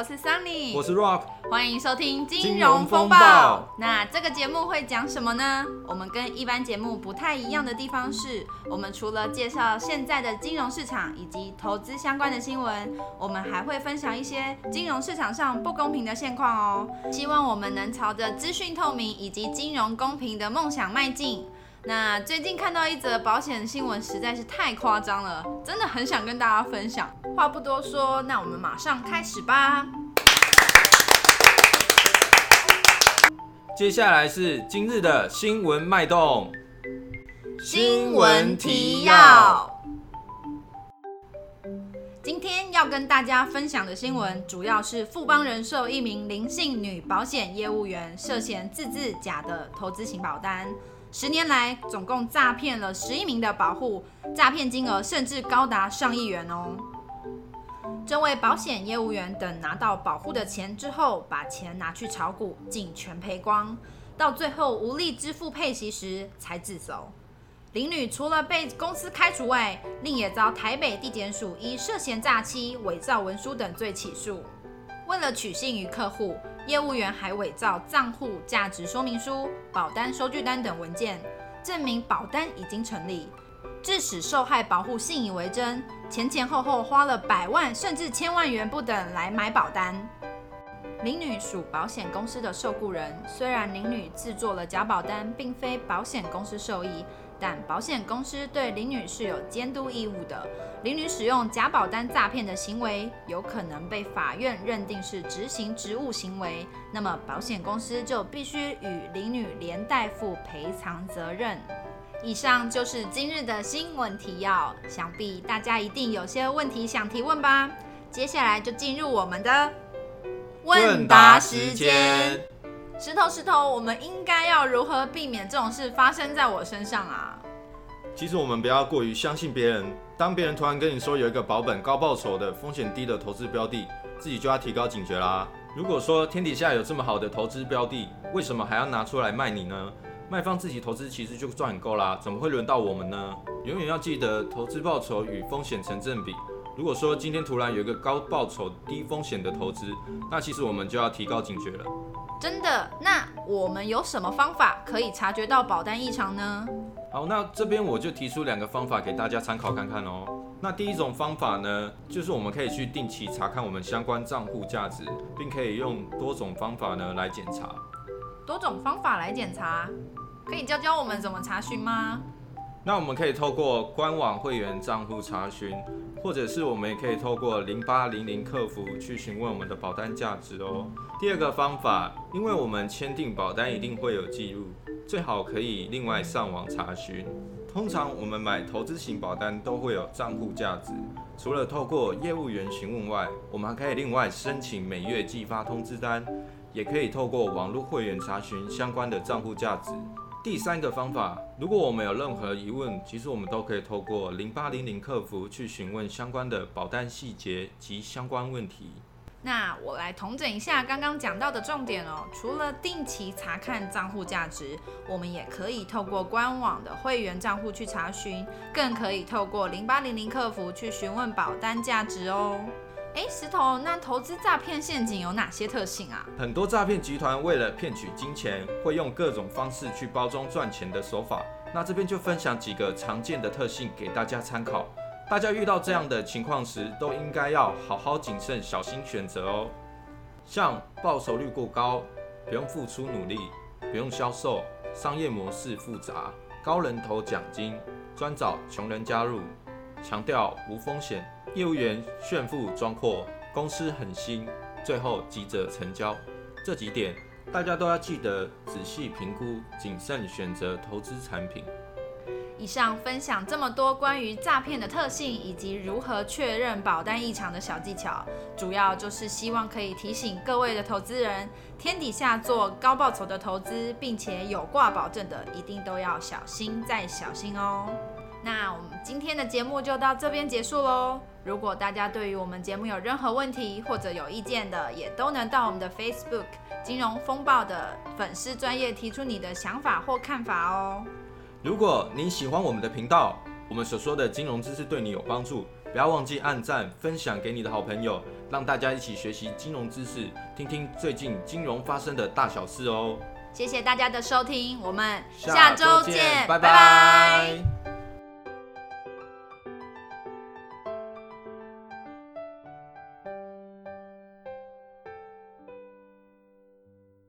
我是 Sunny，我是 Rock，欢迎收听金融风暴。那这个节目会讲什么呢？我们跟一般节目不太一样的地方是，我们除了介绍现在的金融市场以及投资相关的新闻，我们还会分享一些金融市场上不公平的现况哦。希望我们能朝着资讯透明以及金融公平的梦想迈进。那最近看到一则保险新闻，实在是太夸张了，真的很想跟大家分享。话不多说，那我们马上开始吧。接下来是今日的新闻脉动。新闻提要。今天要跟大家分享的新闻，主要是富邦人寿一名林姓女保险业务员涉嫌自制假的投资型保单。十年来，总共诈骗了十一名的保户，诈骗金额甚至高达上亿元哦。这位保险业务员等拿到保户的钱之后，把钱拿去炒股，竟全赔光，到最后无力支付配息时才自首。林女除了被公司开除外，另也遭台北地检署以涉嫌诈欺、伪造文书等罪起诉。为了取信于客户，业务员还伪造账户价值说明书、保单收据单等文件，证明保单已经成立，致使受害保户信以为真，前前后后花了百万甚至千万元不等来买保单。林女属保险公司的受雇人，虽然林女制作了假保单，并非保险公司受益。但保险公司对林女是有监督义务的。林女使用假保单诈骗的行为，有可能被法院认定是执行职务行为，那么保险公司就必须与林女连带负赔偿责任。以上就是今日的新闻提要，想必大家一定有些问题想提问吧？接下来就进入我们的问答时间。石头石头，我们应该要如何避免这种事发生在我身上啊？其实我们不要过于相信别人。当别人突然跟你说有一个保本高报酬的风险低的投资标的，自己就要提高警觉啦。如果说天底下有这么好的投资标的，为什么还要拿出来卖你呢？卖方自己投资其实就赚够啦，怎么会轮到我们呢？永远要记得投资报酬与风险成正比。如果说今天突然有一个高报酬低风险的投资，那其实我们就要提高警觉了。真的？那我们有什么方法可以察觉到保单异常呢？好，那这边我就提出两个方法给大家参考看看哦。那第一种方法呢，就是我们可以去定期查看我们相关账户价值，并可以用多种方法呢来检查。多种方法来检查，可以教教我们怎么查询吗？那我们可以透过官网会员账户查询，或者是我们也可以透过零八零零客服去询问我们的保单价值哦。第二个方法，因为我们签订保单一定会有记录，最好可以另外上网查询。通常我们买投资型保单都会有账户价值，除了透过业务员询问外，我们还可以另外申请每月寄发通知单，也可以透过网络会员查询相关的账户价值。第三个方法，如果我们有任何疑问，其实我们都可以透过零八零零客服去询问相关的保单细节及相关问题。那我来统整一下刚刚讲到的重点哦。除了定期查看账户价值，我们也可以透过官网的会员账户去查询，更可以透过零八零零客服去询问保单价值哦。哎，石头，那投资诈骗陷阱有哪些特性啊？很多诈骗集团为了骗取金钱，会用各种方式去包装赚钱的手法。那这边就分享几个常见的特性给大家参考。大家遇到这样的情况时，都应该要好好谨慎，小心选择哦。像报酬率过高，不用付出努力，不用销售，商业模式复杂，高人头奖金，专找穷人加入，强调无风险。业务员炫富装阔，公司狠心，最后急着成交，这几点大家都要记得，仔细评估，谨慎选择投资产品。以上分享这么多关于诈骗的特性以及如何确认保单异常的小技巧，主要就是希望可以提醒各位的投资人，天底下做高报酬的投资，并且有挂保证的，一定都要小心再小心哦。那我们今天的节目就到这边结束喽。如果大家对于我们节目有任何问题或者有意见的，也都能到我们的 Facebook 金融风暴的粉丝专业提出你的想法或看法哦。如果你喜欢我们的频道，我们所说的金融知识对你有帮助，不要忘记按赞、分享给你的好朋友，让大家一起学习金融知识，听听最近金融发生的大小事哦。谢谢大家的收听，我们下周见，拜拜。拜拜。